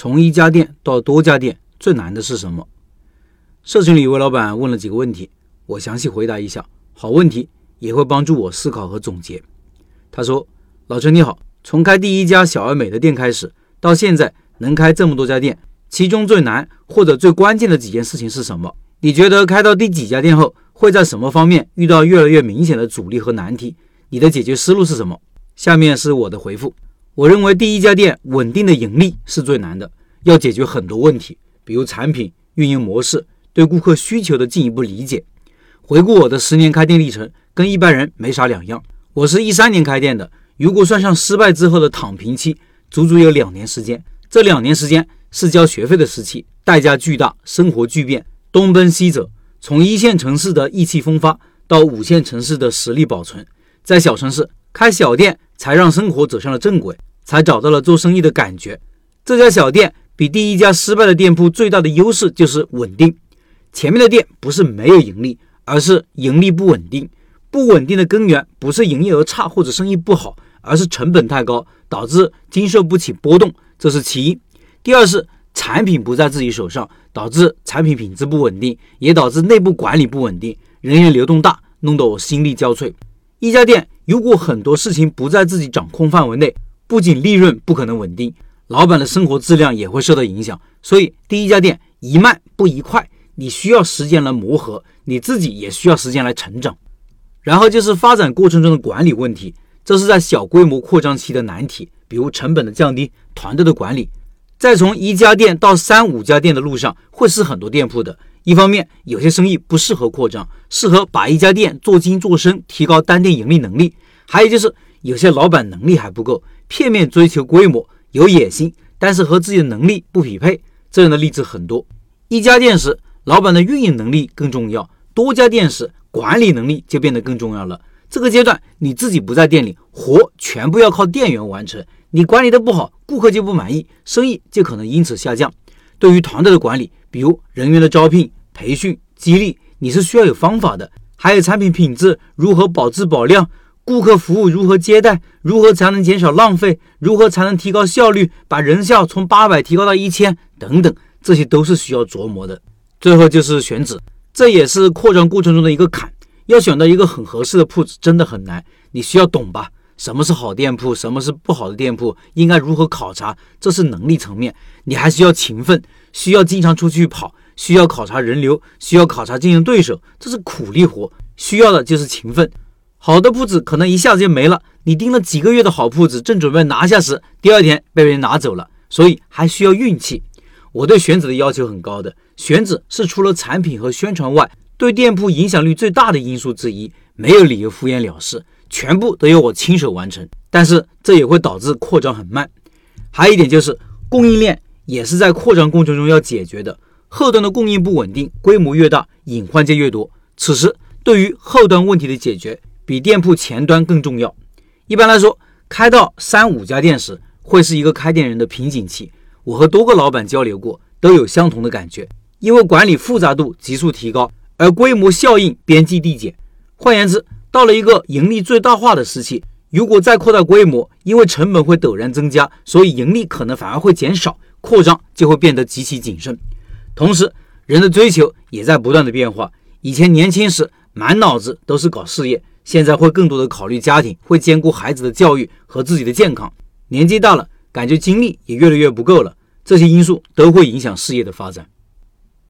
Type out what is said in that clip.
从一家店到多家店最难的是什么？社群里有位老板问了几个问题，我详细回答一下。好问题也会帮助我思考和总结。他说：“老陈你好，从开第一家小而美的店开始，到现在能开这么多家店，其中最难或者最关键的几件事情是什么？你觉得开到第几家店后，会在什么方面遇到越来越明显的阻力和难题？你的解决思路是什么？”下面是我的回复。我认为第一家店稳定的盈利是最难的，要解决很多问题，比如产品、运营模式、对顾客需求的进一步理解。回顾我的十年开店历程，跟一般人没啥两样。我是一三年开店的，如果算上失败之后的躺平期，足足有两年时间。这两年时间是交学费的时期，代价巨大，生活巨变，东奔西走，从一线城市的意气风发到五线城市的实力保存，在小城市开小店，才让生活走上了正轨。才找到了做生意的感觉。这家小店比第一家失败的店铺最大的优势就是稳定。前面的店不是没有盈利，而是盈利不稳定。不稳定的根源不是营业额差或者生意不好，而是成本太高，导致经受不起波动，这是其一。第二是产品不在自己手上，导致产品品质不稳定，也导致内部管理不稳定，人员流动大，弄得我心力交瘁。一家店如果很多事情不在自己掌控范围内，不仅利润不可能稳定，老板的生活质量也会受到影响。所以，第一家店一慢不一快，你需要时间来磨合，你自己也需要时间来成长。然后就是发展过程中的管理问题，这是在小规模扩张期的难题，比如成本的降低、团队的管理。在从一家店到三五家店的路上，会是很多店铺的。一方面，有些生意不适合扩张，适合把一家店做精做深，提高单店盈利能力。还有就是有些老板能力还不够。片面追求规模，有野心，但是和自己的能力不匹配，这样的例子很多。一家店时，老板的运营能力更重要；多家店时，管理能力就变得更重要了。这个阶段，你自己不在店里，活全部要靠店员完成。你管理的不好，顾客就不满意，生意就可能因此下降。对于团队的管理，比如人员的招聘、培训、激励，你是需要有方法的。还有产品品质如何保质保量。顾客服务如何接待？如何才能减少浪费？如何才能提高效率？把人效从八百提高到一千？等等，这些都是需要琢磨的。最后就是选址，这也是扩张过程中的一个坎。要选到一个很合适的铺子，真的很难。你需要懂吧？什么是好店铺？什么是不好的店铺？应该如何考察？这是能力层面。你还需要勤奋，需要经常出去跑，需要考察人流，需要考察竞争对手，这是苦力活。需要的就是勤奋。好的铺子可能一下子就没了，你盯了几个月的好铺子，正准备拿下时，第二天被人拿走了，所以还需要运气。我对选址的要求很高的，选址是除了产品和宣传外，对店铺影响力最大的因素之一，没有理由敷衍了事，全部都由我亲手完成。但是这也会导致扩张很慢。还有一点就是供应链也是在扩张过程中要解决的，后端的供应不稳定，规模越大，隐患就越多。此时对于后端问题的解决。比店铺前端更重要。一般来说，开到三五家店时，会是一个开店人的瓶颈期。我和多个老板交流过，都有相同的感觉。因为管理复杂度急速提高，而规模效应边际递减。换言之，到了一个盈利最大化的时期，如果再扩大规模，因为成本会陡然增加，所以盈利可能反而会减少，扩张就会变得极其谨慎。同时，人的追求也在不断的变化。以前年轻时满脑子都是搞事业。现在会更多的考虑家庭，会兼顾孩子的教育和自己的健康。年纪大了，感觉精力也越来越不够了。这些因素都会影响事业的发展。